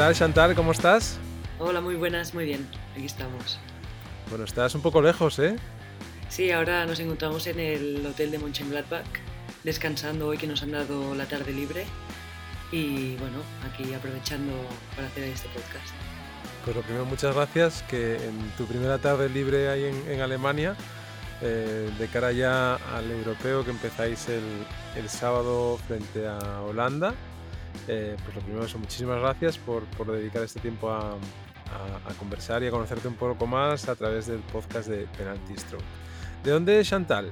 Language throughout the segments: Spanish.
¿Qué tal, Chantal? ¿Cómo estás? Hola, muy buenas, muy bien. Aquí estamos. Bueno, estás un poco lejos, ¿eh? Sí, ahora nos encontramos en el hotel de Mönchengladbach, descansando hoy que nos han dado la tarde libre y bueno, aquí aprovechando para hacer este podcast. Pues lo primero, muchas gracias, que en tu primera tarde libre ahí en, Alemania, eh, de cara ya al europeo que empezáis el, el sábado frente a Holanda, eh, pues lo primero, son muchísimas gracias por, por dedicar este tiempo a, a, conversar y a conocerte un poco más a través del podcast de Penalty Stroke. ¿De dónde es Chantal?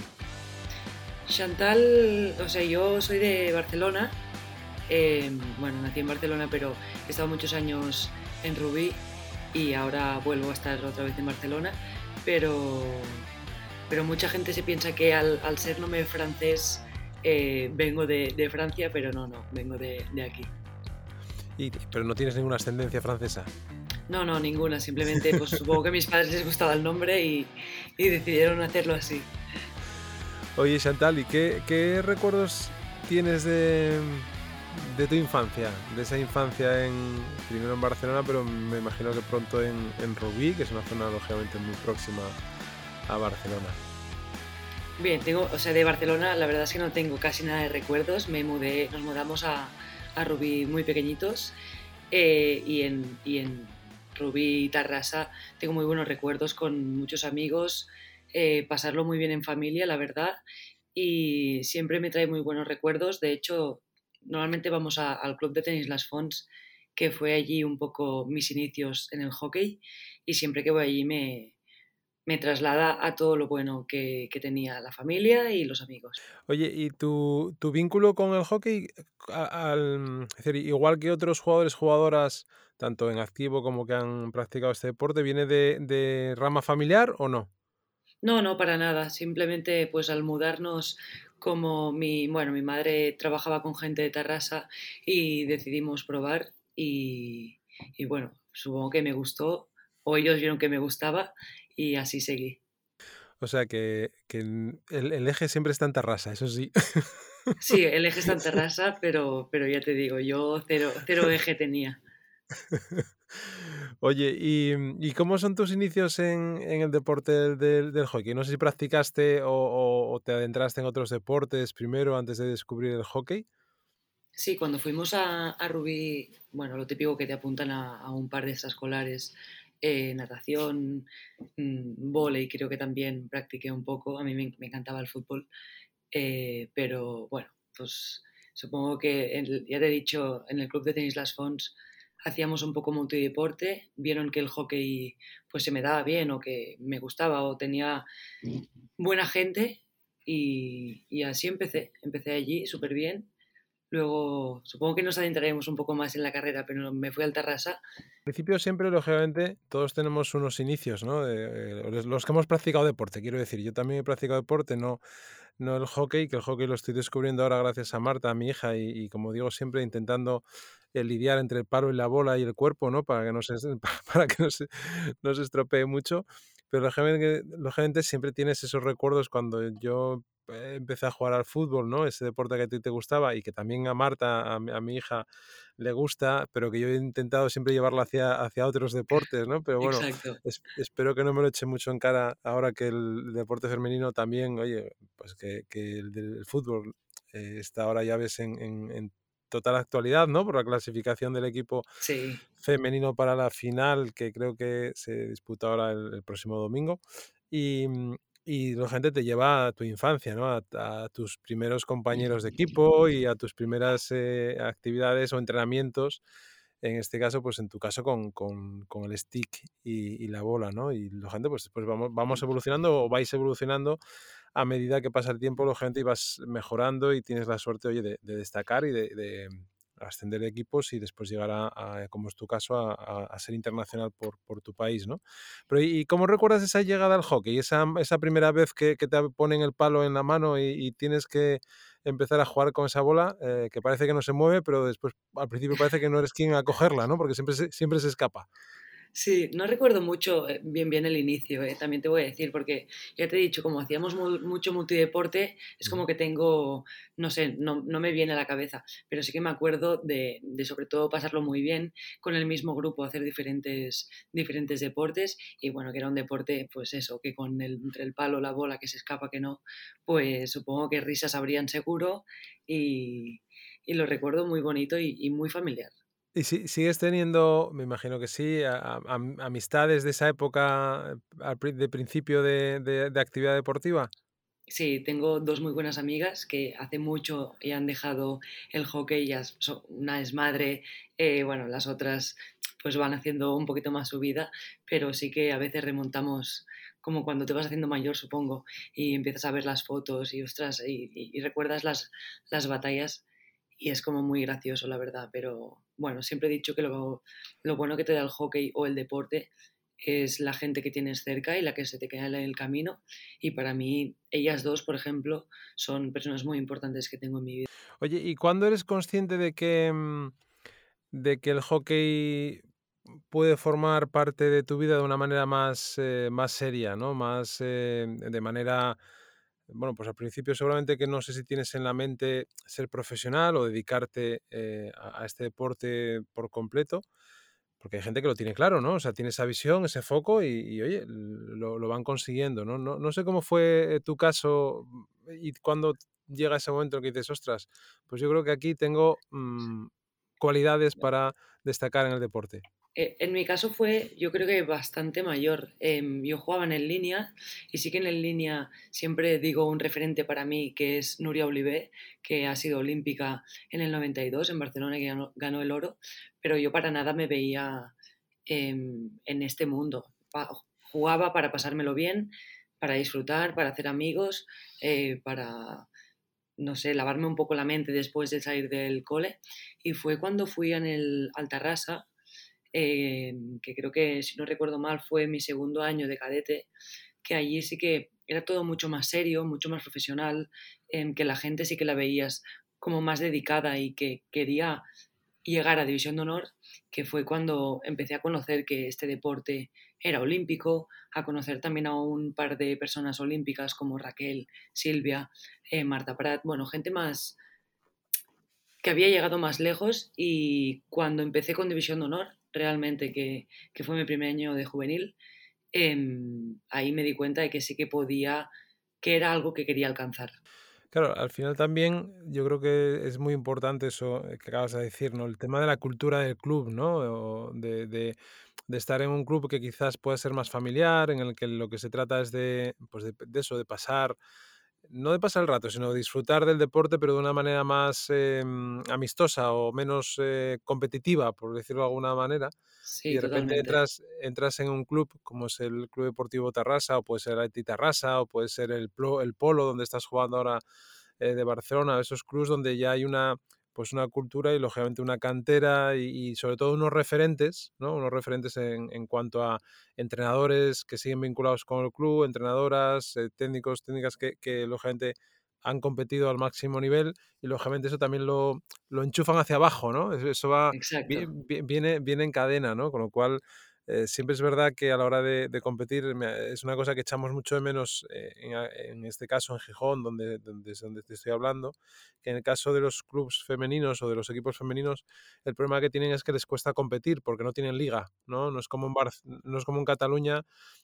Chantal, o sea, yo soy de Barcelona. Eh, bueno, nací en Barcelona, pero he estado muchos años en Rubí y ahora vuelvo a estar otra vez en Barcelona. Pero, pero mucha gente se piensa que al, al ser nombre francés eh, vengo de, de, Francia, pero no, no, vengo de, de aquí. ¿Y, ¿Pero no tienes ninguna ascendencia francesa? No, no, ninguna. Simplemente pues, supongo que a mis padres les gustaba el nombre y, y decidieron hacerlo así. Oye, Chantal, ¿y qué, qué recuerdos tienes de, de, tu infancia? De esa infancia en, primero en Barcelona, pero me imagino que pronto en, en Rubí, que es una zona lógicamente muy próxima a Barcelona. Bien, tengo, o sea, de Barcelona la verdad es que no tengo casi nada de recuerdos. Me mudé, nos mudamos a, a Rubí muy pequeñitos eh, y, en, y en Rubí y Tarrasa tengo muy buenos recuerdos con muchos amigos, eh, pasarlo muy bien en familia, la verdad, y siempre me trae muy buenos recuerdos. De hecho, normalmente vamos a, al club de tenis Las Fonts, que fue allí un poco mis inicios en el hockey, y siempre que voy allí me, me traslada a todo lo bueno que, que, tenía la familia y los amigos. Oye, ¿y tu, tu vínculo con el hockey, al, es decir, igual que otros jugadores, jugadoras, tanto en activo como que han practicado este deporte, viene de, de rama familiar o no? No, no, para nada. Simplemente, pues al mudarnos, como mi, bueno, mi madre trabajaba con gente de Tarrasa y decidimos probar y, y bueno, supongo que me gustó o ellos vieron que me gustaba y así seguí. O sea que, que el, el, eje siempre está en Tarrasa, eso sí. Sí, el eje está en Tarrasa, pero, pero ya te digo, yo cero, cero eje tenía. Oye, ¿y, ¿y, cómo son tus inicios en, en el deporte del, del, hockey? No sé si practicaste o, o, o, te adentraste en otros deportes primero antes de descubrir el hockey. Sí, cuando fuimos a, a Rubí, bueno, lo típico que te apuntan a, a un par de extraescolares, eh, natación, mmm, volei, creo que también practiqué un poco. A mí me, me encantaba el fútbol, eh, pero bueno, pues supongo que el, ya te he dicho, en el club de tenis Las Fonts hacíamos un poco multideporte, vieron que el hockey pues se me daba bien o que me gustaba o tenía buena gente y, y así empecé, empecé allí súper bien Luego, supongo que nos adentraremos un poco más en la carrera, pero me fui al Tarrasa. Al principio siempre, lógicamente, todos tenemos unos inicios, ¿no? Eh, los que hemos practicado deporte, quiero decir. Yo también he practicado deporte, no, no el hockey, que el hockey lo estoy descubriendo ahora gracias a Marta, a mi hija, y, y como digo siempre, intentando eh, lidiar entre el paro y la bola y el cuerpo, ¿no? Para que no se, para que no se, no se estropee mucho. Pero lógicamente siempre tienes esos recuerdos cuando yo empecé a jugar al fútbol, ¿no? Ese deporte que a ti te gustaba y que también a Marta, a mi, a mi hija, le gusta, pero que yo he intentado siempre llevarla hacia, hacia otros deportes, ¿no? Pero bueno, es, espero que no me lo eche mucho en cara ahora que el deporte femenino también, oye, pues que, que el del fútbol eh, está ahora ya ves en, en, en, total actualidad, ¿no? Por la clasificación del equipo sí. femenino para la final, que creo que se disputa ahora el, el próximo domingo. Y, y la gente te lleva a tu infancia, ¿no? A, a, tus primeros compañeros de equipo y a tus primeras eh, actividades o entrenamientos, en este caso, pues en tu caso con, con, con el stick y, y, la bola, ¿no? Y la gente, pues, pues vamos, vamos evolucionando o vais evolucionando a medida que pasa el tiempo, la gente vas mejorando y tienes la suerte, oye, de, de destacar y de, de ascender equipos y después llegar a, como es tu caso, a, ser internacional por, tu país, ¿no? Pero ¿y cómo recuerdas esa llegada al hockey? Esa, esa primera vez que, te ponen el palo en la mano y, tienes que empezar a jugar con esa bola, eh, que parece que no se mueve, pero después al principio parece que no eres quien a cogerla, ¿no? Porque siempre siempre se escapa. Sí, no recuerdo mucho eh, bien bien el inicio, eh, también te voy a decir, porque ya te he dicho, como hacíamos mu- mucho multideporte, es Ujú. como que tengo, no sé, no, no me viene a la cabeza, pero sí que me acuerdo de, de sobre todo pasarlo muy bien con el mismo grupo, hacer diferentes, diferentes deportes y bueno, que era un deporte, pues eso, que con el, entre el palo, la bola, que se escapa, que no, pues supongo que risas habrían seguro y, y lo recuerdo muy bonito y y muy familiar. ¿Y si sigues teniendo, me imagino que sí, a a am amistades de esa época, de principio de de de actividad deportiva? Sí, tengo 2 muy buenas amigas que hace mucho ya han dejado el hockey, ya so una es madre, eh, bueno, las otras, pues, van haciendo un poquito más su vida, pero sí que a veces remontamos como cuando te vas haciendo mayor, supongo, y empiezas a ver las fotos y, ostras, y y y recuerdas las las batallas y es como muy gracioso, la verdad. Pero, bueno, siempre he dicho que lo bueno que te da el hockey o el deporte es la gente que tienes cerca y la que se te queda en el camino. Y para mí, ellas 2 por ejemplo, son personas muy importantes que tengo en mi vida. Oye, ¿y cuándo eres consciente de que, mm, de que el hockey puede formar parte de tu vida de una manera más, eh, más seria, ¿no? Más, eh, de manera, bueno, pues al principio seguramente que no sé si tienes en la mente ser profesional o dedicarte eh, a, a este deporte por completo, porque hay gente que lo tiene claro, ¿no? O sea, tiene esa visión, ese foco y, y, oye, lo, lo van consiguiendo, ¿no? ¿no? No sé cómo fue eh, tu caso mm, y cuando llega ese momento en que dices, ostras, pues yo creo que aquí tengo mm, cualidades para destacar en el deporte. Eh, en mi caso fue, yo creo que bastante mayor. Em, yo jugaba en línea y sí que en línea siempre digo un referente para mí que es Nuria Olivé, que ha sido olímpica en el 92 en Barcelona y ganó, ganó el oro, pero yo para nada me veía em, en este mundo. Jugaba para pasármelo bien, para disfrutar, para hacer amigos, eh, para, no sé, lavarme un poco la mente después de salir del cole. Y fue cuando fui en el Altarrasa em, que creo que, si no recuerdo mal, fue mi segundo año de cadete, que allí sí que era todo mucho más serio, mucho más profesional, em, que la gente sí que la veías como más dedicada y que quería llegar a División de Honor, que fue cuando empecé a conocer que este deporte era olímpico, a conocer también a un par de personas olímpicas como Raquel, Silvia, eh, Marta Prat, bueno, gente más, que había llegado más lejos y cuando empecé con División de Honor, realmente que, que fue mi primer año de juvenil, em, ahí me di cuenta de que sí que podía, que era algo que quería alcanzar. Claro, al final también yo creo que es muy importante eso que acabas de decir, ¿no? El tema de la cultura del club, ¿no? O de- de estar en un club que quizás pueda ser más familiar, en el que lo que se trata es de, pues de, de eso, de pasar, no de pasar el rato, sino de disfrutar del deporte, pero de una manera más eh, mm, amistosa o menos eh, competitiva, por decirlo de alguna manera. Y Sí, de repente entras, entras en un club como es el Club Deportivo Tarrasa, o puede ser el Athletic Tarrasa, o puede ser el, Plo- el Polo, donde estás jugando ahora eh, de Barcelona, esos clubs donde ya hay una pues una cultura y lógicamente una cantera y, y sobre todo unos referentes, ¿no? Unos referentes en, en cuanto a entrenadores que siguen vinculados con el club, entrenadoras, eh, técnicos, técnicas que, que lógicamente han competido al máximo nivel y lógicamente eso también lo, lo enchufan hacia abajo, ¿no? Eso, va, vi- Exacto. vi- viene, viene en cadena, ¿no? Con lo cual eh, siempre es verdad que a la hora de, competir es una cosa que echamos mucho de menos eh, en, este caso en Gijón, donde, donde te estoy hablando, que en el caso de los clubes femeninos o de los equipos femeninos, el problema que tienen es que les cuesta competir porque no tienen liga, ¿no? No es como en, Barc- no es como en Cataluña,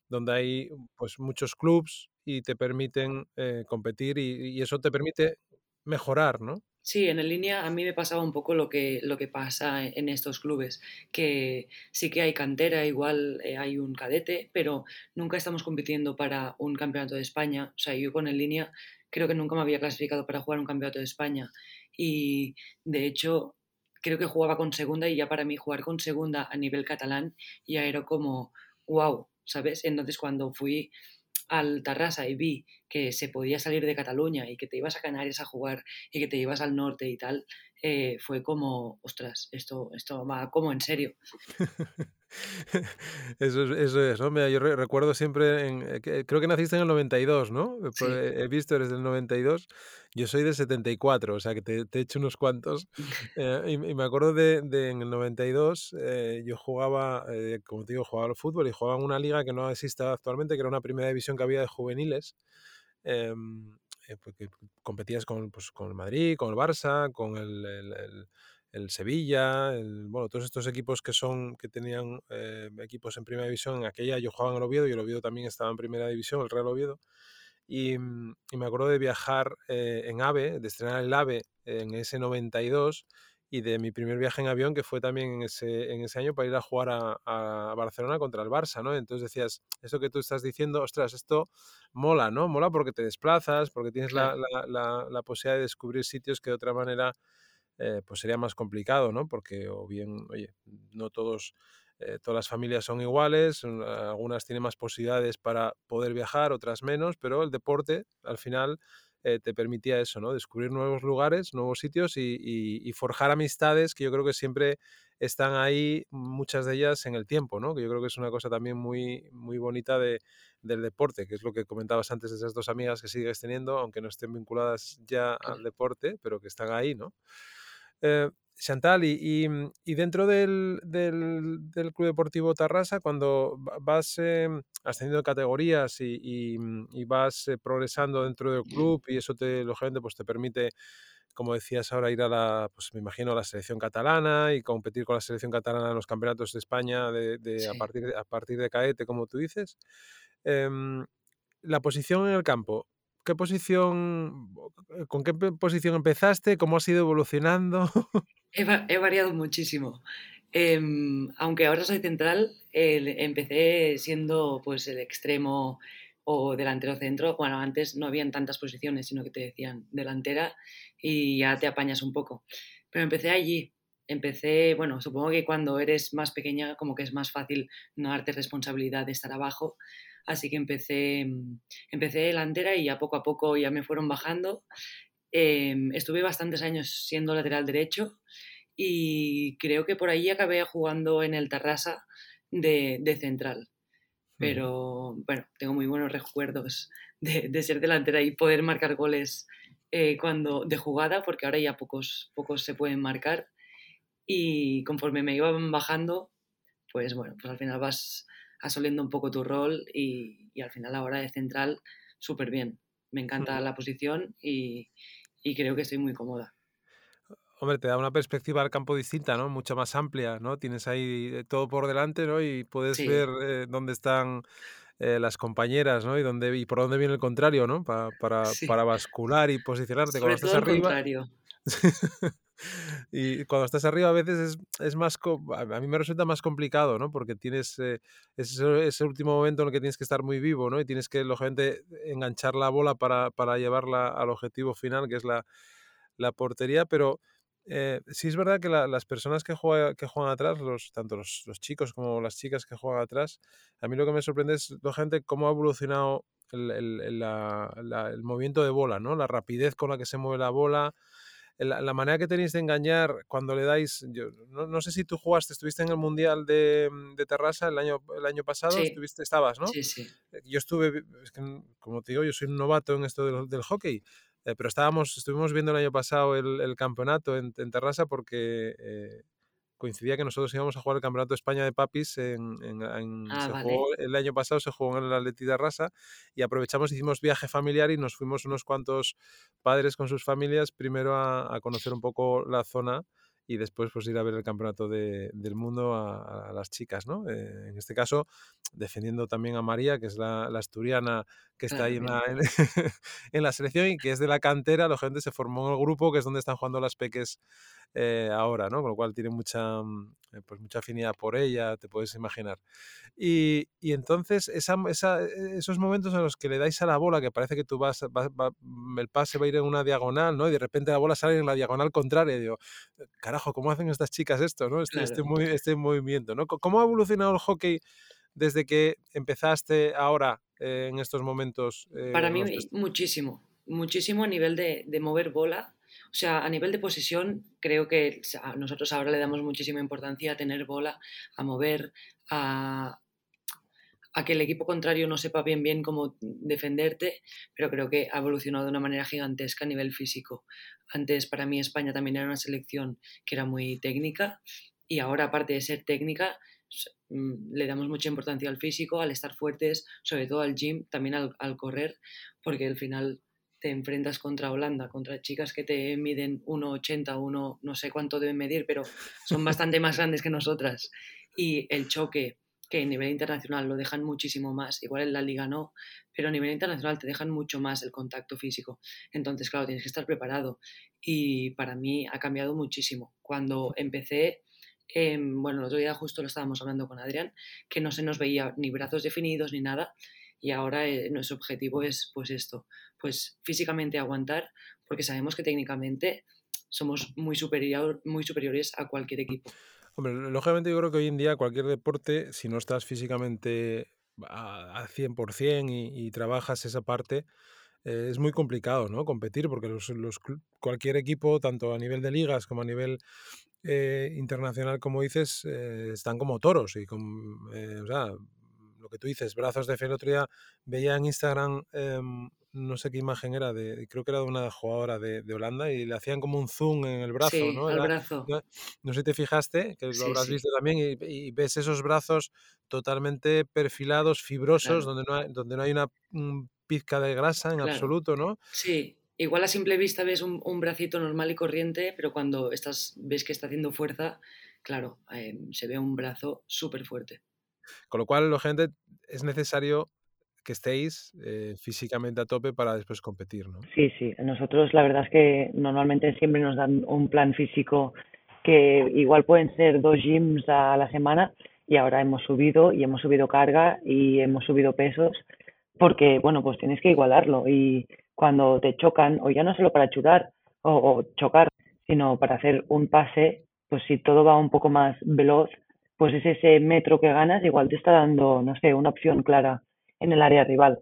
donde hay pues muchos clubes y te permiten eh, competir y, y eso te permite mejorar, ¿no? Sí, en línea a mí me pasaba un poco lo que, lo que pasa en estos clubes, que sí que hay cantera, igual eh, hay un cadete, pero nunca estamos compitiendo para un campeonato de España. O sea, yo con en línea creo que nunca me había clasificado para jugar un campeonato de España. Y de hecho, creo que jugaba con segunda y ya para mí jugar con segunda a nivel catalán ya era como, wow, ¿sabes? Entonces cuando fui al Tarrasa y vi que se podía salir de Cataluña y que te ibas a Canarias a jugar y que te ibas al norte y tal, eh, fue como, ostras, esto, esto va como en serio. Eso es, eso es, ¿no? Mira, yo re- recuerdo siempre, en, eh, creo que naciste en el 92, ¿no? Eh, Sí, eh, He visto, eres del 92, yo soy del 74, o sea que te, te he hecho unos cuantos. Eh, y, y me acuerdo de, de en el 92, eh, yo jugaba, eh, como te digo, jugaba al fútbol y jugaba en una liga que no existe actualmente, que era una primera división que había de juveniles em, eh, porque competías con, pues, con el Madrid, con el Barça, con el, el- el- el Sevilla, bueno, todos estos equipos que son que tenían eh, equipos en primera división. En aquella yo jugaba en el Oviedo y el Oviedo también estaba en primera división, el Real Oviedo. Y, mm, y me acuerdo de viajar eh, en AVE, de estrenar el AVE en ese 92 y de mi primer viaje en avión, que fue también en ese, en ese año para ir a jugar a, a Barcelona contra el Barça, ¿no? Entonces decías, esto que tú estás diciendo, ostras, esto mola, ¿no? Mola porque te desplazas, porque tienes la, la- la- la posibilidad de descubrir sitios que de otra manera eh, pues sería más complicado, ¿no? Porque o bien, oye, no todos, eh, todas las familias son iguales, un- algunas tienen más posibilidades para poder viajar, otras menos, pero el deporte al final eh, te permitía eso, ¿no? Descubrir nuevos lugares, nuevos sitios y, y- y forjar amistades que yo creo que siempre están ahí, muchas de ellas en el tiempo, ¿no? Que yo creo que es una cosa también muy, muy bonita de, del deporte, que es lo que comentabas antes de esas dos amigas que sigues teniendo, aunque no estén vinculadas ya al deporte, pero que están ahí, ¿no? Eh, Chantal, y, y, mm, y dentro del, del- del Club Deportivo Tarrasa, cuando va- vas em, ascendiendo categorías y, y, mm, vas eh, progresando dentro del club y eso te, lógicamente, pues te permite, como decías ahora, ir a la, pues me imagino, a la selección catalana y competir con la selección catalana en los campeonatos de España de, de- a partir de, a partir de caete, como tú dices. Em, la posición en el campo. ¿Qué posición, eh, con qué posición empezaste? ¿Cómo has ido evolucionando? He, he variado muchísimo. Em, aunque ahora soy central, el- empecé siendo pues el extremo o delantero centro. Bueno, antes no habían tantas posiciones, sino que te decían delantera y ya te apañas un poco. Pero empecé allí. Empecé, bueno, supongo que cuando eres más pequeña como que es más fácil no darte responsabilidad de estar abajo. Así que empecé, mm, empecé delantera y a poco a poco ya me fueron bajando. Em, estuve bastantes años siendo lateral derecho y creo que por ahí acabé jugando en el Tarrasa de, de central. Pero bueno, tengo muy buenos recuerdos de, de ser delantera y poder marcar goles eh, cuando, de jugada, porque ahora ya pocos, pocos se pueden marcar. Y conforme me iban bajando, pues bueno, pues al final vas asoliendo un poco tu rol y, y al final ahora de central, súper bien. Me encanta la posición y, y creo que estoy muy cómoda. Hombre, te da una perspectiva al campo distinta, ¿no? Mucho más amplia, ¿no? Tienes ahí eh, todo por delante, ¿no? Y puedes ver eh, dónde están eh, las compañeras, ¿no? Y dónde y por dónde viene el contrario, ¿no? Pa- para, sí. para bascular y posicionarte. Cuando Sobre estás todo el arriba, contrario. Y cuando estás arriba a veces es, es más, a mí me resulta más complicado, ¿no? Porque tienes eh, ese, ese último momento en el que tienes que estar muy vivo, ¿no? Y tienes que, lógicamente, enganchar la bola para, para llevarla al objetivo final, que es la, la portería, pero eh, sí es verdad que la- las personas que, juega- que juegan atrás, los, tanto los, los chicos como las chicas que juegan atrás, a mí lo que me sorprende es, lógicamente, cómo ha evolucionado el, el- el- la- la- el movimiento de bola, ¿no? La rapidez con la que se mueve la bola la, la manera que tenéis de engañar cuando le dais, yo no, no sé si tú jugaste, estuviste en el Mundial de, mm, de Terrassa el año, el año pasado, Sí, estuviste, estabas, ¿no? sí, sí. Eh, Yo estuve, es que, n- como te digo, yo soy un novato en esto del, del hockey, eh, pero estábamos, estuvimos viendo el año pasado el, el campeonato en, en Terrassa porque eh, coincidía que nosotros íbamos a jugar el Campeonato de España de Papis en, en- en- Ah, se vale. jugó el año pasado se jugó en el Atleti de Rasa y aprovechamos hicimos viaje familiar y nos fuimos unos cuantos padres con sus familias primero a, a conocer un poco la zona y después pues ir a ver el campeonato de- del mundo a, a las chicas, ¿no? Eh, en este caso defendiendo también a María, que es la, la asturiana que está ahí en la, en, en la selección y que es de la cantera, la gente se formó en el grupo, que es donde están jugando las peques eh, ahora, ¿no? Con lo cual tiene mucha, mm, eh, pues mucha afinidad por ella, te puedes imaginar. Y, y entonces esa, esa- e, esos momentos en los que le dais a la bola, que parece que tú vas, va- va- mm, el pase va a ir en una diagonal, ¿no? Y de repente la bola sale en la diagonal contraria. Y digo, carajo, ¿cómo hacen estas chicas esto, ¿no? Este, este, movi- este movimiento, ¿no? ¿Cómo ha evolucionado el hockey? desde que empezaste ahora en estos momentos? Para mí muchísimo, muchísimo a nivel de, de mover bola. O sea, a nivel de posesión, creo que nosotros ahora le damos muchísima importancia a tener bola, a mover, a, que el equipo contrario no sepa bien bien cómo defenderte, pero creo que ha evolucionado de una manera gigantesca a nivel físico. Antes para mí España también era una selección que era muy técnica y ahora aparte de ser técnica mm, le damos mucha importancia al físico, al estar fuertes, sobre todo al gym, también al, correr, porque al final te enfrentas contra Holanda, contra chicas que te miden 1,80, 1, no sé cuánto deben medir, pero son bastante más grandes que nosotras. Y el choque que a nivel internacional lo dejan muchísimo más, igual en la liga no, pero a nivel internacional te dejan mucho más el contacto físico. Entonces, claro, tienes que estar preparado. Y para mí ha cambiado muchísimo. Cuando empecé, em, bueno, el otro día justo lo estábamos hablando con Adrián, que no se nos veía ni brazos definidos ni nada. Y ahora eh, nuestro objetivo es pues esto, pues físicamente aguantar, porque sabemos que técnicamente somos muy, superior, muy superiores a cualquier equipo. Hombre, lógicamente yo creo que hoy en día cualquier deporte, si no estás físicamente al 100% y, y trabajas esa parte, eh, es muy complicado, ¿no? Competir porque los, los, cualquier equipo, tanto a nivel de ligas como a nivel eh, internacional, como dices, eh, están como toros y con, lo que tú dices, brazos de fe. El otro día veía en Instagram em, no sé qué imagen era, de, creo que era de una jugadora de, Holanda y le hacían como un zoom en el brazo, ¿no? El brazo. No, sé si te fijaste, que lo habrás visto también, y, ves esos brazos totalmente perfilados, fibrosos, donde, no hay, donde no hay una pizca de grasa en absoluto, ¿no? Sí, igual a simple vista ves un, bracito normal y corriente, pero cuando estás, ves que está haciendo fuerza, claro, em, se ve un brazo súper fuerte. Con lo cual, gente, es necesario que estéis eh, físicamente a tope para después competir, ¿no? Sí, sí. Nosotros la verdad es que normalmente siempre nos dan un plan físico que igual pueden ser dos gyms a la semana y ahora hemos subido y hemos subido carga y hemos subido pesos porque, bueno, pues tienes que igualarlo y cuando te chocan, o ya no solo para chutar o chocar, sino para hacer un pase, pues si todo va un poco más veloz, pues es ese metro que ganas, igual te está dando, no sé, una opción clara en el área rival.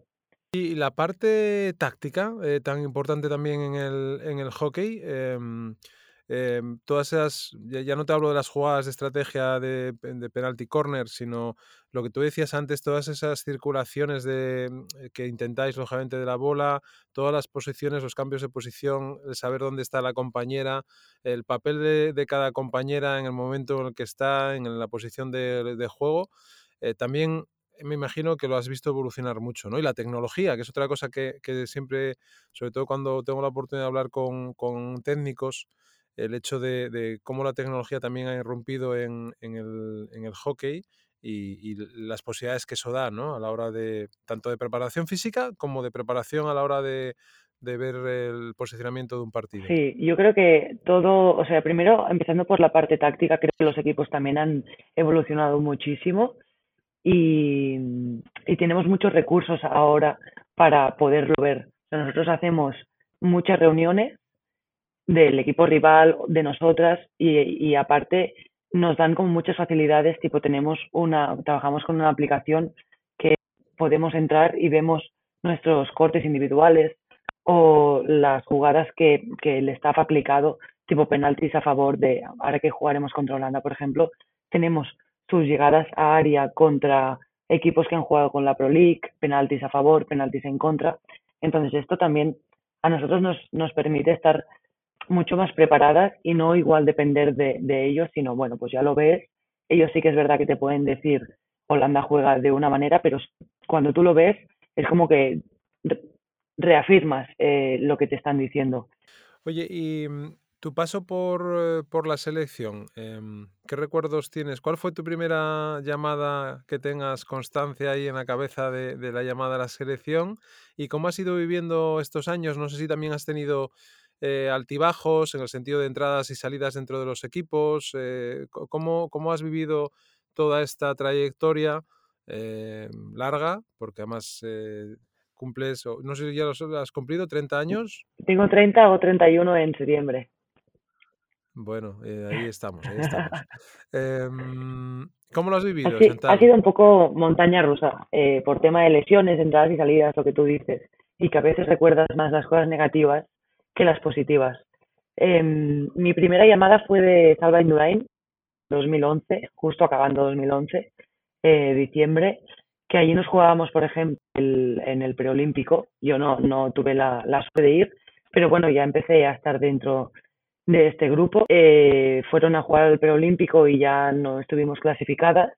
Y la parte táctica, eh, tan importante también en el, en el hockey, em, em, todas esas, ya, no te hablo de las jugadas de estrategia de, de, penalty corner, sino lo que tú decías antes, todas esas circulaciones de, mm, que intentáis, lógicamente, de la bola, todas las posiciones, los cambios de posición, el saber dónde está la compañera, el papel de, de cada compañera en el momento en el que está, en la posición de, de juego. Eh, también me imagino que lo has visto evolucionar mucho, ¿no? Y la tecnología, que es otra cosa que, siempre, sobre todo cuando tengo la oportunidad de hablar con, técnicos, el hecho de, cómo la tecnología también ha irrumpido en, el, hockey y, las posibilidades que eso da, ¿no? A la hora de, tanto de preparación física como de preparación a la hora de, de ver el posicionamiento de un partido. Sí, yo creo que todo, o sea, primero empezando por la parte táctica, creo que los equipos también han evolucionado muchísimo y, y tenemos muchos recursos ahora para poderlo ver. nosotros hacemos muchas reuniones del equipo rival, de nosotras, y, aparte nos dan como muchas facilidades, tipo tenemos una, trabajamos con una aplicación que podemos entrar y vemos nuestros cortes individuales o las jugadas que, que el staff ha aplicado, tipo penaltis a favor de, ahora que jugaremos contra Holanda, por ejemplo, tenemos sus llegadas a área contra equipos que han jugado con la Pro League, penaltis a favor, penaltis en contra. Entonces esto también a nosotros nos, nos permite estar mucho más preparadas y no igual depender de, de ellos, sino bueno, pues ya lo ves, ellos sí que es verdad que te pueden decir Holanda juega de una manera, pero cuando tú lo ves es como que reafirmas eh, lo que te están diciendo. Oye, y mm, tu paso por, eh, por la selección, em, ¿qué recuerdos tienes? ¿Cuál fue tu primera llamada que tengas constancia ahí en la cabeza de, la llamada a la selección? ¿Y cómo has ido viviendo estos años? No sé si también has tenido eh, altibajos en el sentido de entradas y salidas dentro de los equipos. Eh, ¿cómo, ¿cómo, has vivido toda esta trayectoria larga? Porque además cumples, no sé si ya has cumplido, 30 años. Tengo 30 o 31 en septiembre. Bueno, eh, ahí estamos, ahí estamos. Em, ¿Cómo lo has vivido? ha sido un poco montaña rusa, eh, por tema de lesiones, entradas y salidas, lo que tú dices, y que a veces recuerdas más las cosas negativas que las positivas. Em, mi primera llamada fue de Salva Indurain, 2011, justo acabando 2011, eh, diciembre, que allí nos jugábamos, por ejemplo, en el preolímpico. Yo no, no tuve la, la suerte de ir, pero bueno, ya empecé a estar dentro de este grupo. Eh, fueron a jugar al preolímpico y ya no estuvimos clasificadas.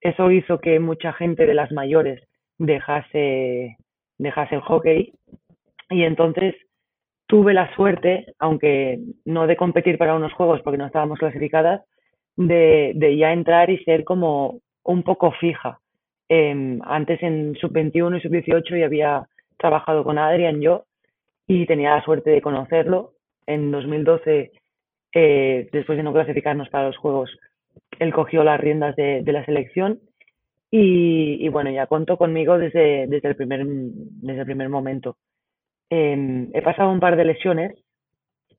Eso hizo que mucha gente de las mayores dejase, dejase el hockey. Y entonces tuve la suerte, aunque no de competir para unos juegos porque no estábamos clasificadas, de, de ya entrar y ser como un poco fija. Em, antes en sub-21 y sub-18 ya había trabajado con Adrián yo y tenía la suerte de conocerlo. En 2012, eh, después de no clasificarnos para los Juegos, él cogió las riendas de, de la selección y, y, bueno, ya contó conmigo desde, desde, el, primer, desde el primer momento. Eh, he pasado un par de lesiones.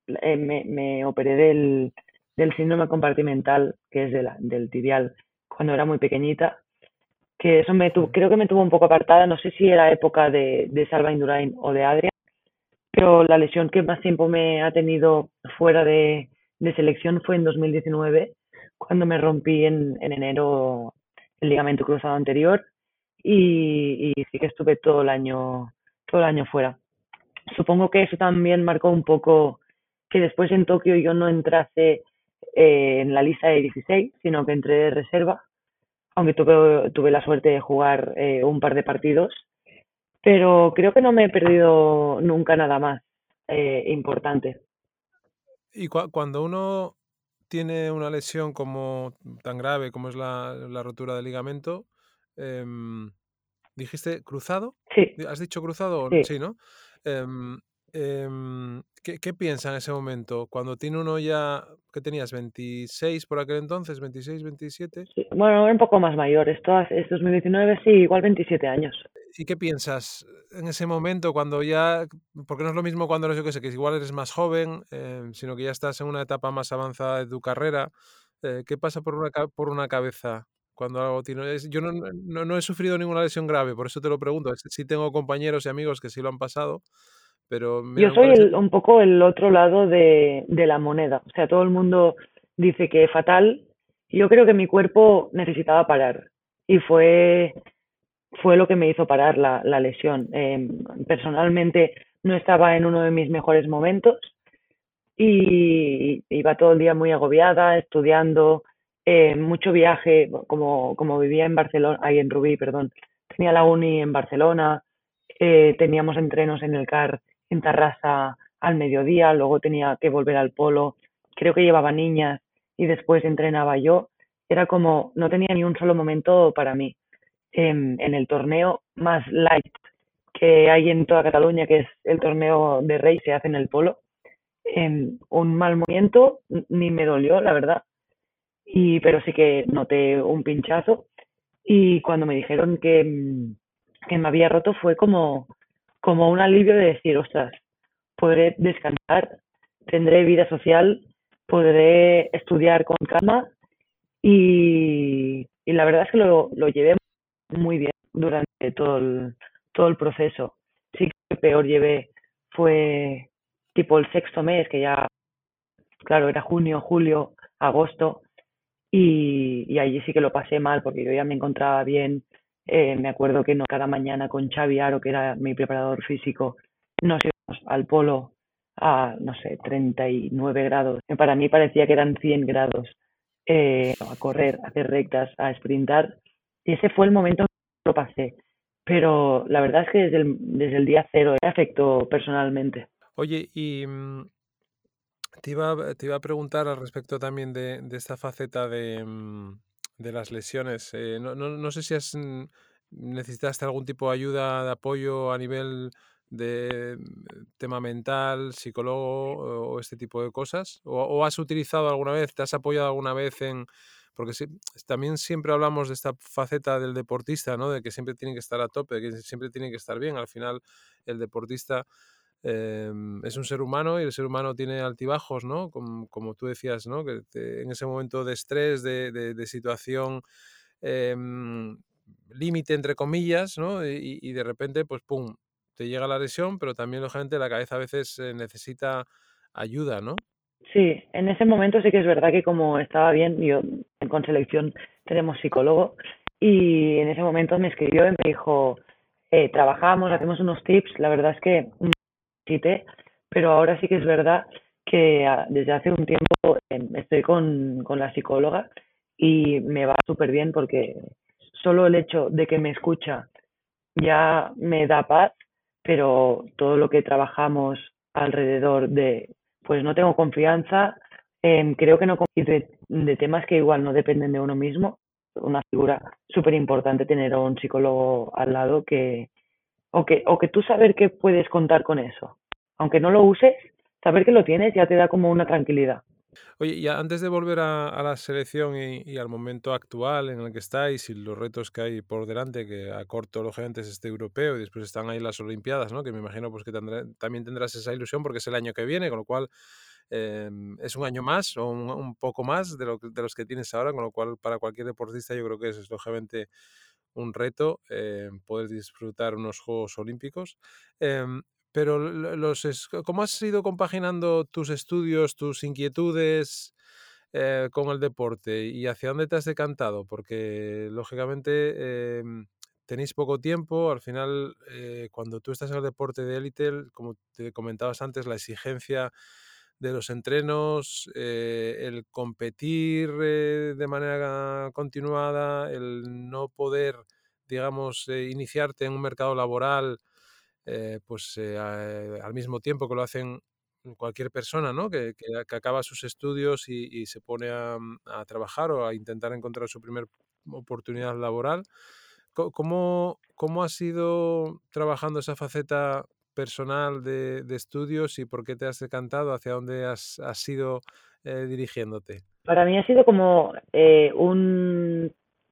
Eh, me, me, operé del, del, síndrome compartimental, que es de la, del tibial, cuando era muy pequeñita. Que eso me tuvo, creo que me tuvo un poco apartada. No sé si era época de, de Salva Indurain o de Adrián, pero la lesión que más tiempo me ha tenido fuera de, de selección fue en 2019, cuando me rompí en, en enero el ligamento cruzado anterior y, y sí que estuve todo el año todo el año fuera supongo que eso también marcó un poco que después en Tokio yo no entrase eh, en la lista de 16, sino que entré de reserva, aunque tuve, tuve la suerte de jugar eh, un par de partidos, pero creo que no me he perdido nunca nada más eh, importante. Y cu cuando uno tiene una lesión como tan grave como es la, la rotura del ligamento, eh, ¿dijiste cruzado? Sí. ¿Has dicho cruzado? Sí, sí ¿no? Em, em, ¿qué, ¿qué, piensa en ese momento? Cuando tiene uno ya, ¿qué tenías? ¿26 por aquel entonces? ¿26, 27? Sí, bueno, un poco más mayor. Esto es 2019, sí, igual 27 años. ¿Y qué piensas en ese momento cuando ya, porque no es lo mismo cuando eres, yo que sé, que igual eres más joven, eh, sino que ya estás en una etapa más avanzada de tu carrera? Eh, ¿Qué pasa por una, por una cabeza cuando algo tiene... Yo no, no, no, he sufrido ninguna lesión grave, por eso te lo pregunto. Sí tengo compañeros y amigos que sí lo han pasado, pero... Mira, Yo soy el, un poco el otro lado de, de, la moneda. O sea, todo el mundo dice que es fatal. Yo creo que mi cuerpo necesitaba parar y fue, fue lo que me hizo parar la, la lesión. Eh, personalmente no estaba en uno de mis mejores momentos y iba todo el día muy agobiada, estudiando, eh, mucho viaje, como, como vivía en Barcelona, ahí en Rubí, perdón, tenía la uni en Barcelona, eh, teníamos entrenos en el CAR en Tarrasa al mediodía, luego tenía que volver al polo, creo que llevaba niñas y después entrenaba yo, era como, no tenía ni un solo momento para mí. en en el torneo más light que hay en toda Cataluña, que es el torneo de rey, se hace en el polo, en un mal movimiento ni me dolió, la verdad y pero sí que noté un pinchazo y cuando me dijeron que, mm, que me había roto fue como, como un alivio de decir, ostras, podré descansar, tendré vida social, podré estudiar con calma y, y la verdad es que lo, lo llevé muy bien durante todo el, todo el proceso. Sí que peor llevé fue tipo el sexto mes, que ya, claro, era junio, julio, agosto, y, y allí sí que lo pasé mal porque yo ya me encontraba bien. Eh, me acuerdo que no cada mañana con Xavi Aro, que era mi preparador físico, nos íbamos al polo a, no sé, 39 grados. Para mí parecía que eran 100 grados eh, a correr, a hacer rectas, a sprintar. Y ese fue el momento en que lo pasé. Pero la verdad es que desde el, desde el día cero me afectó personalmente. Oye, y mm, te iba, te iba a preguntar al respecto también de, de esta faceta de, mm, de las lesiones. Eh, no, no, no, sé si has, mm, necesitaste algún tipo de ayuda, de apoyo a nivel de mm, tema mental, psicólogo o este tipo de cosas. O, o, has utilizado alguna vez, te has apoyado alguna vez en... Porque sí, también siempre hablamos de esta faceta del deportista, ¿no? De que siempre tiene que estar a tope, de que siempre tiene que estar bien. Al final, el deportista em, es un ser humano y el ser humano tiene altibajos, ¿no? Como, como tú decías, ¿no? Que en ese momento de estrés, de, de, situación em, límite, entre comillas, ¿no? Y, y, de repente, pues, ¡pum!, te llega la lesión, pero también, lógicamente, la cabeza a veces eh, necesita ayuda, ¿no? Sí, en ese momento sí que es verdad que como estaba bien, yo con selección tenemos psicólogo y en ese momento me escribió y me dijo, eh, trabajamos, hacemos unos tips, la verdad es que pero ahora sí que es verdad que ah, desde hace un tiempo em, estoy con, con la psicóloga y me va súper bien porque solo el hecho de que me escucha ya me da paz, pero todo lo que trabajamos alrededor de, pues no tengo confianza, em, creo que no de, de temas que igual no dependen de uno mismo, una figura súper importante tener a un psicólogo al lado que o, que, o que tú saber que puedes contar con eso. Aunque no lo uses, saber que lo tienes ya te da como una tranquilidad. Oye, y antes de volver a, la selección y, al momento actual en el que estáis y los retos que hay por delante, que a corto, lógicamente, es este europeo y después están ahí las Olimpiadas, ¿no? Que me imagino pues que también tendrás esa ilusión porque es el año que viene, con lo cual Em, es un año más o un, poco más de, lo, de, los que tienes ahora, con lo cual para cualquier deportista yo creo que es lógicamente un reto eh, poder disfrutar unos Juegos Olímpicos. Em, pero los, ¿cómo has ido compaginando tus estudios, tus inquietudes eh, con el deporte y hacia dónde te has decantado? Porque lógicamente em, tenéis poco tiempo, al final eh, cuando tú estás en el deporte de élite, como te comentabas antes, la exigencia de los entrenos, eh, el competir eh, de manera continuada, el no poder, digamos, eh, iniciarte en un mercado laboral, pues al mismo tiempo que lo hacen cualquier persona, ¿no? Que, que, acaba sus estudios y, se pone a, a, trabajar o a intentar encontrar su primera oportunidad laboral. ¿Cómo, ¿Cómo has ido trabajando esa faceta personal de, estudios y por qué te has decantado, hacia dónde has, has ido eh, dirigiéndote? Para mí ha sido como eh, un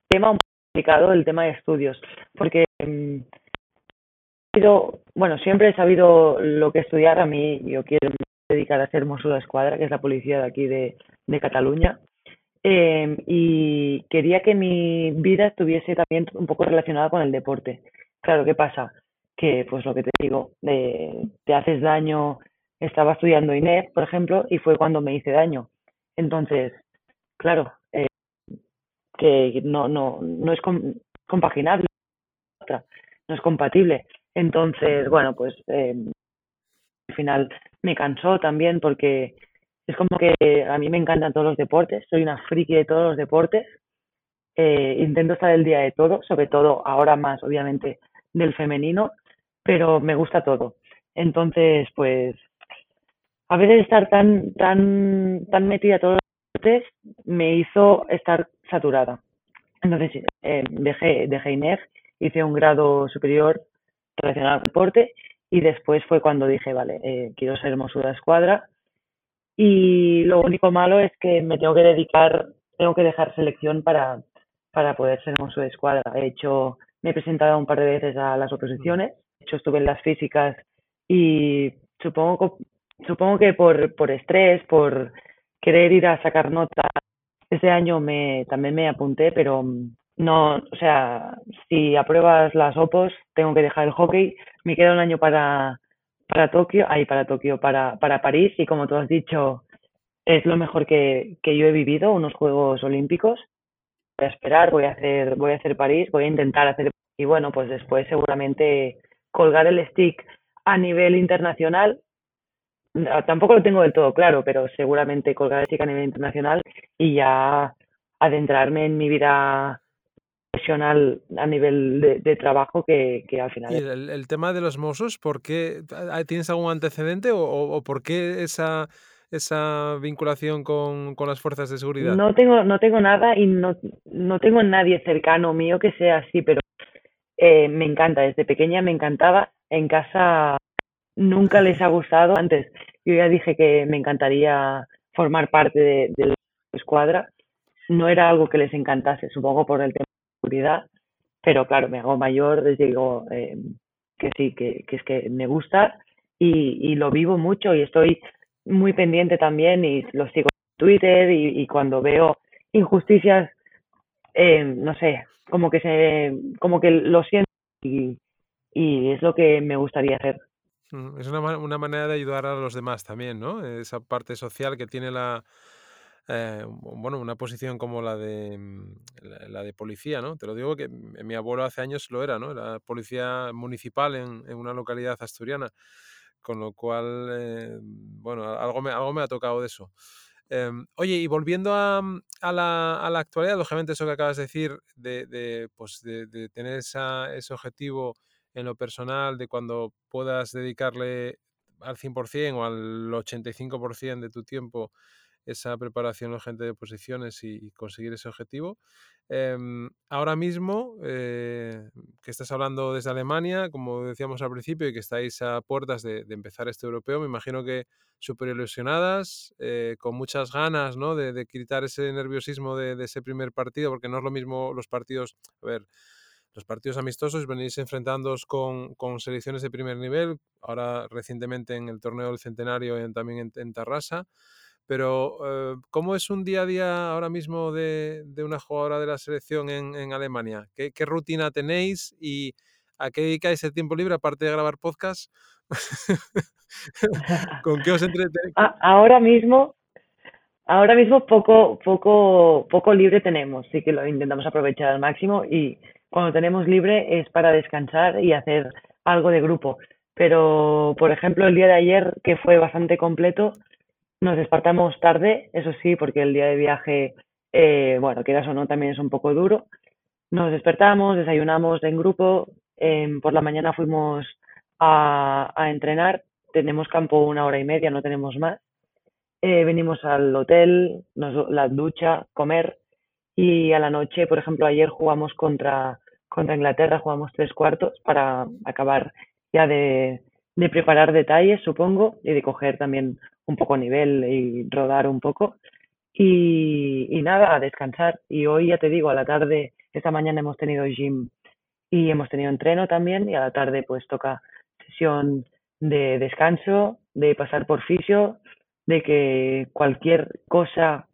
tema un complicado el tema de estudios, porque mm, bueno, siempre he sabido lo que estudiar. A mí yo quiero dedicar a ser de Escuadra, que es la policía de aquí de, de Cataluña. Em, y quería que mi vida estuviese también un poco relacionada con el deporte. Claro, ¿qué pasa? Que, pues lo que te digo, eh, te haces daño. Estaba estudiando Inés, por ejemplo, y fue cuando me hice daño. Entonces, claro, eh, que no, no, no es compaginable, no es compatible. Entonces, bueno, pues eh, al final me cansó también porque es como que a mí me encantan todos los deportes, soy una friki de todos los deportes, eh, intento estar el día de todo, sobre todo ahora más, obviamente, del femenino, pero me gusta todo. Entonces, pues, a veces estar tan, tan, tan metida a todos los deportes me hizo estar saturada. Entonces, eh, dejé, dejé INEF, hice un grado superior relacionado al deporte y después fue cuando dije, vale, eh, quiero ser de escuadra y lo único malo es que me tengo que dedicar, tengo que dejar selección para, para poder ser de escuadra. He hecho, me he presentado un par de veces a las oposiciones hecho estuve en las físicas y supongo, supongo que por, por estrés, por querer ir a sacar nota, ese año me, también me apunté, pero no, o sea, si apruebas las OPOS, tengo que dejar el hockey, me queda un año para, para Tokio, ahí para Tokio, para, para París, y como tú has dicho, es lo mejor que, que yo he vivido, unos Juegos Olímpicos. Voy a esperar, voy a hacer, voy a hacer París, voy a intentar hacer, y bueno, pues después seguramente colgar el stick a nivel internacional, tampoco lo tengo del todo claro, pero seguramente colgar el stick a nivel internacional y ya adentrarme en mi vida profesional a nivel de, trabajo que, al final... ¿Y el, tema de los mozos, por qué? ¿Tienes algún antecedente o, por qué esa, esa vinculación con, las fuerzas de seguridad? No tengo, no tengo nada y no, no tengo nadie cercano mío que sea así, pero eh, me encanta, desde pequeña me encantaba. En casa nunca les ha gustado. Antes yo ya dije que me encantaría formar parte de, la escuadra. No era algo que les encantase, supongo por el tema de seguridad, pero claro, me hago mayor, les digo eh, que sí, que, que, es que me gusta y, lo vivo mucho y estoy muy pendiente también y lo sigo en Twitter y, cuando veo injusticias, eh, no sé, como que se, como que lo siento y, y es lo que me gustaría hacer. Mm, es una, una manera de ayudar a los demás también, ¿no? Esa parte social que tiene la, eh, bueno, una posición como la de, mm, la, de policía, ¿no? Te lo digo que mi abuelo hace años lo era, ¿no? Era policía municipal en, en una localidad asturiana, con lo cual, eh, bueno, algo me, algo me ha tocado de eso. Em, oye, y volviendo a, mm, a, la, a, la, actualidad, lógicamente eso que acabas de decir, de, de pues de, de tener esa, ese objetivo en lo personal, de cuando puedas dedicarle al 100% o al 85% de tu tiempo esa preparación gente de posiciones y, conseguir ese objetivo. Em, ahora mismo, eh, que estás hablando desde Alemania, como decíamos al principio, y que estáis a puertas de, empezar este europeo, me imagino que súper ilusionadas, eh, con muchas ganas ¿no? de, quitar ese nerviosismo de, ese primer partido, porque no es lo mismo los partidos, a ver, los partidos amistosos, venís enfrentándoos con, con selecciones de primer nivel, ahora recientemente en el torneo del centenario y también en, en Tarrasa. Pero, eh, ¿cómo es un día a día ahora mismo de, una jugadora de la selección en, en Alemania? ¿Qué, ¿Qué, rutina tenéis y a qué dedicáis el tiempo libre aparte de grabar podcast? ¿Con qué os entretenéis? Ahora mismo, ahora mismo poco, poco, poco libre tenemos, sí que lo intentamos aprovechar al máximo y cuando tenemos libre es para descansar y hacer algo de grupo. Pero, por ejemplo, el día de ayer, que fue bastante completo, nos despertamos tarde, eso sí, porque el día de viaje, eh, bueno, quieras o no, también es un poco duro. Nos despertamos, desayunamos en grupo, em, por la mañana fuimos a, a, entrenar, tenemos campo una hora y media, no tenemos más. Eh, venimos al hotel, nos, la ducha, comer y a la noche, por ejemplo, ayer jugamos contra, contra Inglaterra, jugamos tres cuartos para acabar ya de, de preparar detalles, supongo, y de coger también un poco nivel y rodar un poco. Y, nada, a descansar. Y hoy ya te digo, a la tarde, esta mañana hemos tenido gym y hemos tenido entreno también, y a la tarde pues toca sesión de descanso, de pasar por fisio, de que cualquier cosa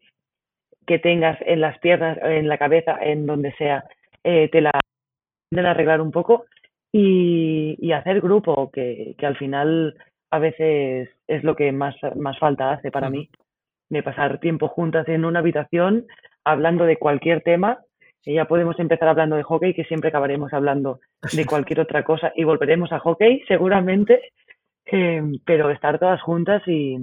que tengas en las piernas, en la cabeza, en donde sea, eh, te la den arreglar un poco y, y hacer grupo, que, que al final a veces es lo que más, más falta hace para mí, de pasar tiempo juntas en una habitación hablando de cualquier tema. Y ya podemos empezar hablando de hockey, que siempre acabaremos hablando de cualquier otra cosa y volveremos a hockey seguramente, eh, pero estar todas juntas y,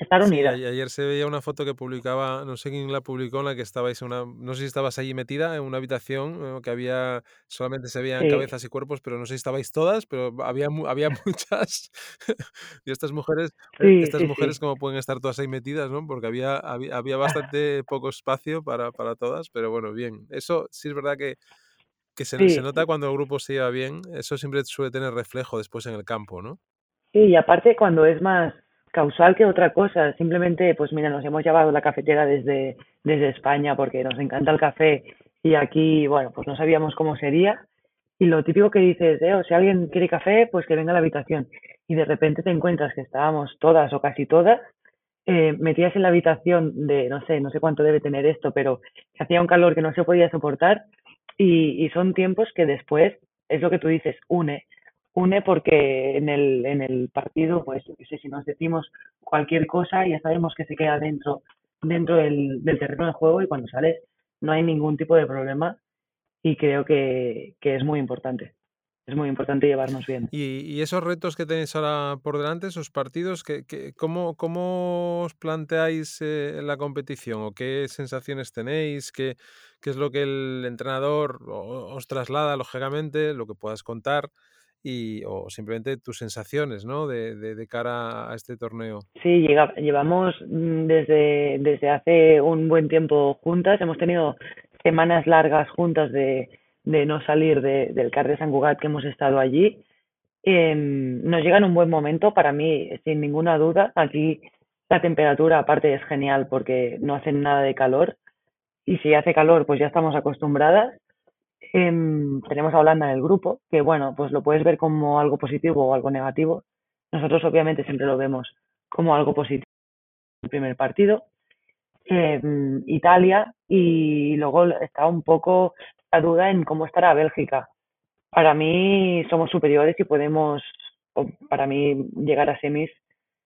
estar unida. Sí, ayer se veía una foto que publicaba, no sé quién la publicó, en la que estabais una, no sé si estabas allí metida en una habitación eh, que había, solamente se veían cabezas y cuerpos, pero no sé si estabais todas, pero había, había muchas. y estas mujeres, eh, estas mujeres como pueden estar todas ahí metidas, ¿no? Porque había, había, había bastante poco espacio para, para todas, pero bueno, bien. Eso sí es verdad que, que se, se nota cuando el grupo se lleva bien, eso siempre suele tener reflejo después en el campo, ¿no? Sí, y aparte cuando es más causal que otra cosa. Simplemente, pues mira, nos hemos llevado la cafetera desde, desde España porque nos encanta el café y aquí, bueno, pues no sabíamos cómo sería. Y lo típico que dices, eh, o si alguien quiere café, pues que venga a la habitación. Y de repente te encuentras que estábamos todas o casi todas eh, metidas en la habitación de, no sé, no sé cuánto debe tener esto, pero hacía un calor que no se podía soportar. Y, y son tiempos que después, es lo que tú dices, une une porque en el, en el partido, pues si nos decimos cualquier cosa, ya sabemos que se queda dentro, dentro del, del terreno de juego y cuando sales no hay ningún tipo de problema y creo que, que es muy importante. Es muy importante llevarnos bien. ¿Y, y esos retos que tenéis ahora por delante, esos partidos, que, que, ¿cómo, ¿cómo os planteáis eh, la competición o qué sensaciones tenéis? ¿Qué, ¿Qué es lo que el entrenador os traslada, lógicamente, lo que puedas contar? Y, o simplemente tus sensaciones ¿no? de, de, cara a este torneo. Sí, llega, llevamos mm, desde, desde hace un buen tiempo juntas, hemos tenido semanas largas juntas de, de no salir de, del CAR de San Cugat que hemos estado allí. Eh, nos llega en un buen momento, para mí, sin ninguna duda. Aquí la temperatura aparte es genial porque no hace nada de calor y si hace calor pues ya estamos acostumbradas Em, tenemos a Holanda en el grupo, que bueno, pues lo puedes ver como algo positivo o algo negativo. nosotros obviamente siempre lo vemos como algo positivo el primer partido. Eh, Italia y luego está un poco la duda en cómo estará Bélgica. Para mí somos superiores y podemos, para mí llegar a semis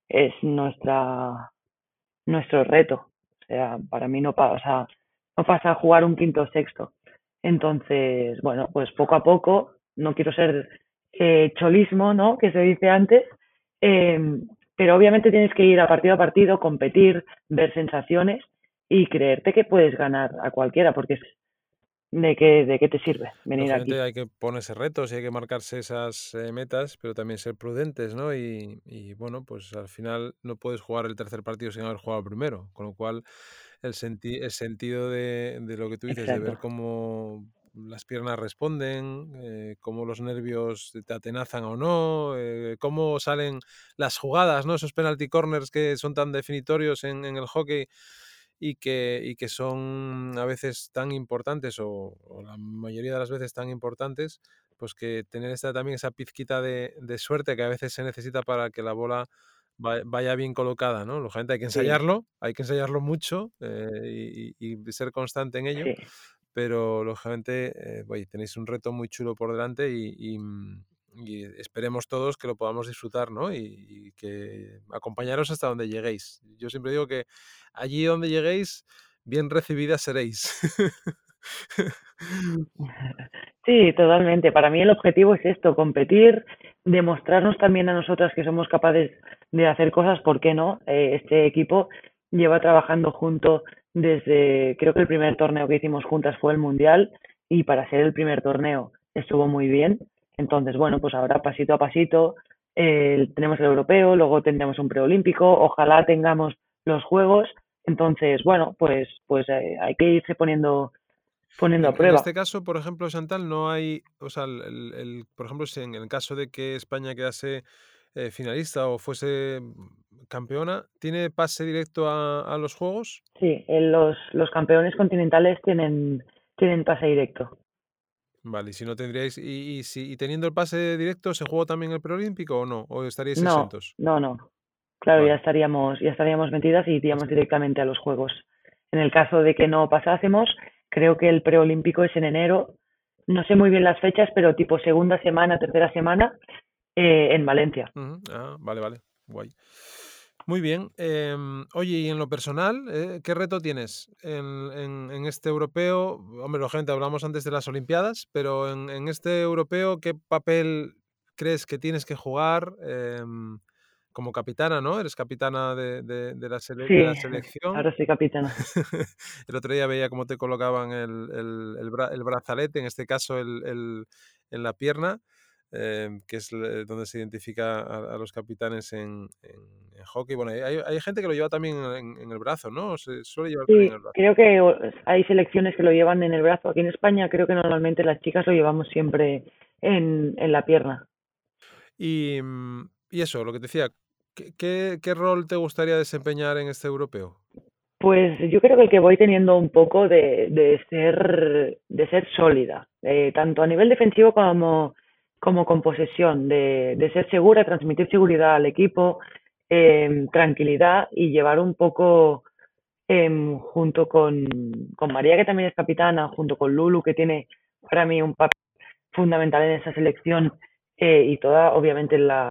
es nuestra nuestro reto. O sea, para mí no pasa, no pasa jugar un quinto o sexto. Entonces, bueno, pues poco a poco, no quiero ser eh, cholismo, ¿no? Que se dice antes, eh, pero obviamente tienes que ir a partido a partido, competir, ver sensaciones y creerte que puedes ganar a cualquiera, porque de qué, de qué te sirve venir aquí. Hay que ponerse retos y hay que marcarse esas eh, metas, pero también ser prudentes, ¿no? Y, y, bueno, pues al final no puedes jugar el tercer partido sin haber jugado el primero, con lo cual el, senti el sentido de, de, lo que tú dices, de ver cómo las piernas responden, eh, cómo los nervios te atenazan o no, eh, cómo salen las jugadas, ¿no? Esos penalty corners que son tan definitorios en, en el hockey y que, y que son a veces tan importantes o, la mayoría de las veces tan importantes, pues que tener esta, también esa pizquita de, de suerte que a veces se necesita para que la bola vaya bien colocada, ¿no? Lógicamente hay que ensayarlo, hay que ensayarlo mucho eh, y, y, ser constante en ello, pero lógicamente eh, tenéis un reto muy chulo por delante y, mm, y, esperemos todos que lo podamos disfrutar, ¿no? Y, que acompañaros hasta donde lleguéis. Yo siempre digo que allí donde lleguéis, bien recibidas seréis. Sí, totalmente. Para mí el objetivo es esto, competir, demostrarnos también a nosotras que somos capaces de hacer cosas, ¿por qué no? Eh, este equipo lleva trabajando junto desde, creo que el primer torneo que hicimos juntas fue el Mundial y para ser el primer torneo estuvo muy bien. Entonces, bueno, pues ahora pasito a pasito eh, tenemos el europeo, luego tendremos un preolímpico, ojalá tengamos los juegos. Entonces, bueno, pues, pues eh, hay que irse poniendo poniendo a prueba. En este caso, por ejemplo, Chantal, no hay, o sea, el, el, por ejemplo, si en el caso de que España quedase eh, finalista o fuese campeona, ¿tiene pase directo a, a los Juegos? Sí, los, los campeones continentales tienen, tienen pase directo. Vale, y si no tendríais, y, y, si, y teniendo el pase directo, ¿se juega también el preolímpico o no? ¿O estaríais no, exentos? No, no. Claro, vale. ya estaríamos, ya estaríamos metidas y iríamos directamente a los Juegos. En el caso de que no pasásemos, creo que el preolímpico es en enero. No sé muy bien las fechas, pero tipo segunda semana, tercera semana, eh, en Valencia. Uh -huh. Ah, vale, vale. Guay. Muy bien. Eh, oye, y en lo personal, eh, ¿qué reto tienes en, en, en, este europeo? Hombre, gente, hablamos antes de las Olimpiadas, pero en, en, este europeo, ¿qué papel crees que tienes que jugar em, como capitana, no? Eres capitana de, de, de, la, sele sí, de, la, selección. Ahora soy capitana. el otro día veía cómo te colocaban el, el, el, bra el brazalete, en este caso el, en la pierna. Eh, que es donde se identifica a, a los capitanes en, en, en, hockey. Bueno, hay, hay, gente que lo lleva también en, en el brazo, ¿no? Se suele llevar sí, en el brazo. creo que hay selecciones que lo llevan en el brazo. Aquí en España creo que normalmente las chicas lo llevamos siempre en, en la pierna. Y, y, eso, lo que te decía, ¿qué, qué, ¿qué rol te gustaría desempeñar en este europeo? Pues yo creo que el que voy teniendo un poco de, de ser de ser sólida, eh, tanto a nivel defensivo como como con posesión, de, ser segura, transmitir seguridad al equipo, eh, tranquilidad y llevar un poco eh, junto con, María, que también es capitana, junto con Lulu, que tiene para mí un papel fundamental en esa selección eh, y toda, obviamente, la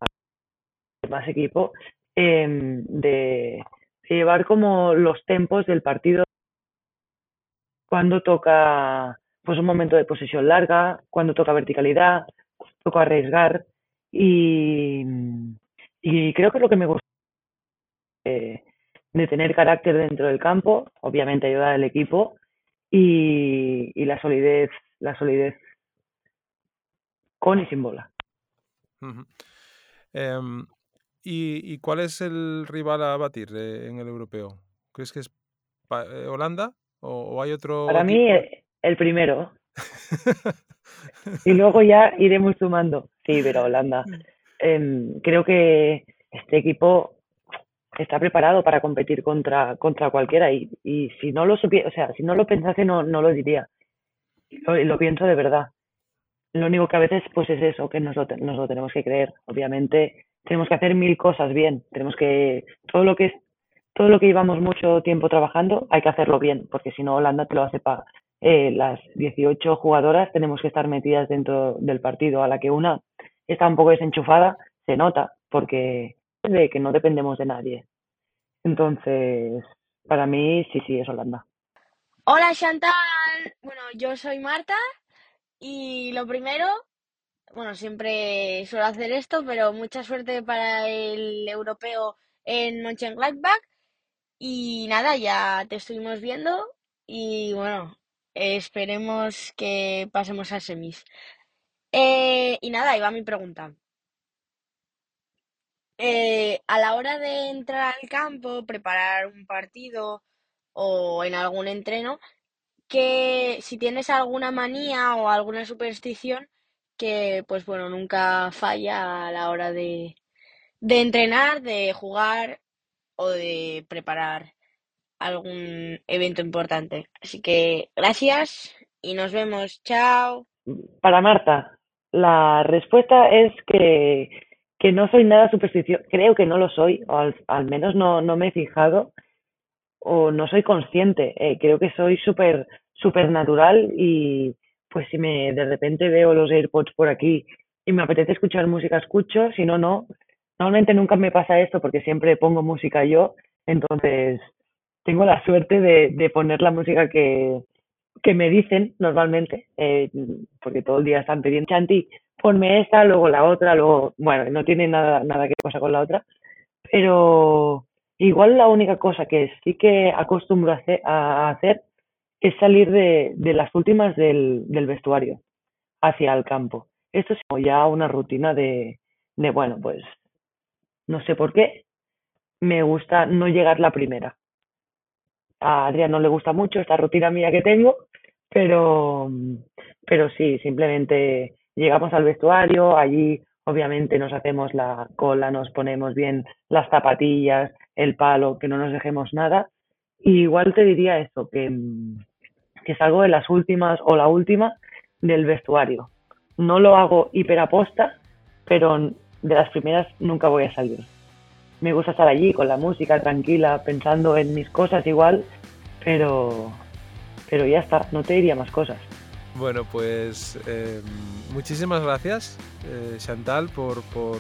más equipo, em, de, de llevar como los tempos del partido. Cuando toca pues un momento de posesión larga, cuando toca verticalidad, poco arriesgar y, y creo que es lo que me gusta de, de, tener carácter dentro del campo, obviamente ayudar al equipo y, y la solidez, la solidez con y sin bola. Uh -huh. eh, ¿y, ¿y, cuál es el rival a batir eh, en el europeo? ¿Crees que es eh, Holanda o, o, hay otro? Para equipo? mí el primero. y luego ya iremos sumando. Sí, pero Holanda. Eh, creo que este equipo está preparado para competir contra, contra cualquiera y, y si no lo supiera, o sea, si no lo pensase no, no lo diría. Lo, pienso de verdad. Lo único que a veces pues es eso, que nos lo, nos lo tenemos que creer. Obviamente tenemos que hacer mil cosas bien. Tenemos que, todo lo que todo lo que llevamos mucho tiempo trabajando, hay que hacerlo bien, porque si no Holanda te lo hace para eh, las 18 jugadoras tenemos que estar metidas dentro del partido. A la que una está un poco desenchufada, se nota, porque de que no dependemos de nadie. Entonces, para mí, sí, sí, es Holanda. Hola Chantal, bueno, yo soy Marta y lo primero, bueno, siempre suelo hacer esto, pero mucha suerte para el europeo en Mönchengladbach y nada, ya te estuvimos viendo y bueno, esperemos que pasemos a semis. Eh, y nada, ahí va mi pregunta. Eh, a la hora de entrar al campo, preparar un partido o en algún entreno, que si tienes alguna manía o alguna superstición que, pues bueno, nunca falla a la hora de, de entrenar, de jugar o de preparar algún evento importante. Así que gracias y nos vemos. Chao. Para Marta, la respuesta es que, que no soy nada supersticioso. Creo que no lo soy, o al, menos no, no me he fijado o no soy consciente. Eh, creo que soy súper súper natural y pues si me de repente veo los AirPods por aquí y me apetece escuchar música, escucho, si no, no. Normalmente nunca me pasa esto porque siempre pongo música yo, entonces tengo la suerte de, de poner la música que, que me dicen normalmente, eh, porque todo el día están pidiendo, Chanti, ponme esta, luego la otra, luego, bueno, no tiene nada, nada que pasar con la otra, pero igual la única cosa que sí que acostumbro a hacer, a hacer es salir de, las últimas del, del vestuario hacia el campo. Esto es como ya una rutina de, de, bueno, pues no sé por qué, me gusta no llegar la primera. A Adrián no le gusta mucho esta rutina mía que tengo, pero, pero sí, simplemente llegamos al vestuario, allí obviamente nos hacemos la cola, nos ponemos bien las zapatillas, el palo, que no nos dejemos nada. Y igual te diría eso, que, que salgo de las últimas o la última del vestuario. No lo hago hiperaposta, pero de las primeras nunca voy a salir. Me gusta estar allí con la música tranquila, pensando en mis cosas igual, pero, pero ya está, no te diría más cosas. Bueno, pues eh, muchísimas gracias, eh, Chantal, por, por,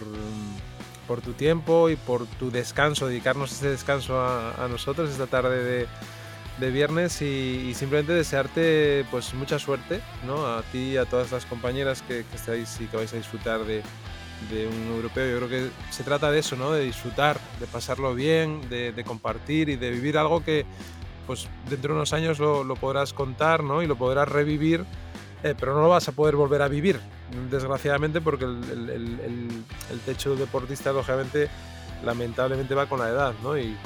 tu tiempo y por tu descanso, dedicarnos este descanso a, nosotros esta tarde de, viernes y, y, simplemente desearte pues mucha suerte ¿no? a ti y a todas las compañeras que, que estáis y que vais a disfrutar de, de, un europeo. Yo creo que se trata de eso, ¿no? de disfrutar, de pasarlo bien, de, compartir y de vivir algo que pues dentro de unos años lo, podrás contar ¿no? y lo podrás revivir, eh, pero no lo vas a poder volver a vivir, desgraciadamente, porque el, techo del deportista, lógicamente, lamentablemente va con la edad, ¿no? Y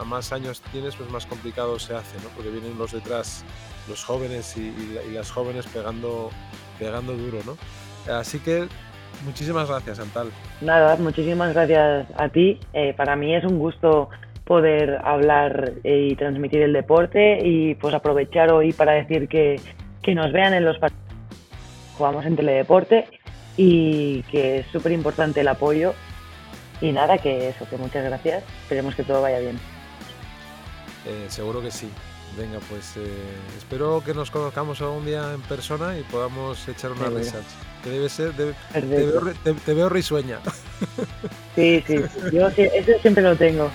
a más años tienes, pues más complicado se hace, ¿no? Porque vienen los detrás, los jóvenes y, y las jóvenes pegando, pegando duro, ¿no? Así que muchísimas gracias, Antal. Nada, muchísimas gracias a ti. Eh, para mí es un gusto poder hablar y transmitir el deporte y pues aprovechar hoy para decir que, que nos vean en los partidos. Jugamos en Teledeporte y que es súper importante el apoyo y nada, que eso, que muchas gracias. Esperemos que todo vaya bien. Eh, seguro que sí. Venga, pues eh, espero que nos conozcamos algún día en persona y podamos echar una risa. Que debe ser, debe, te, veo, te, te, veo, risueña. Sí, sí, yo eso siempre lo tengo.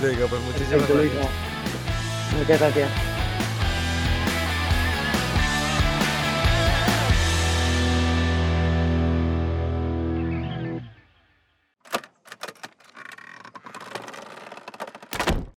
Venga, pues muchísimas Perfecto, gracias. Muchas gracias.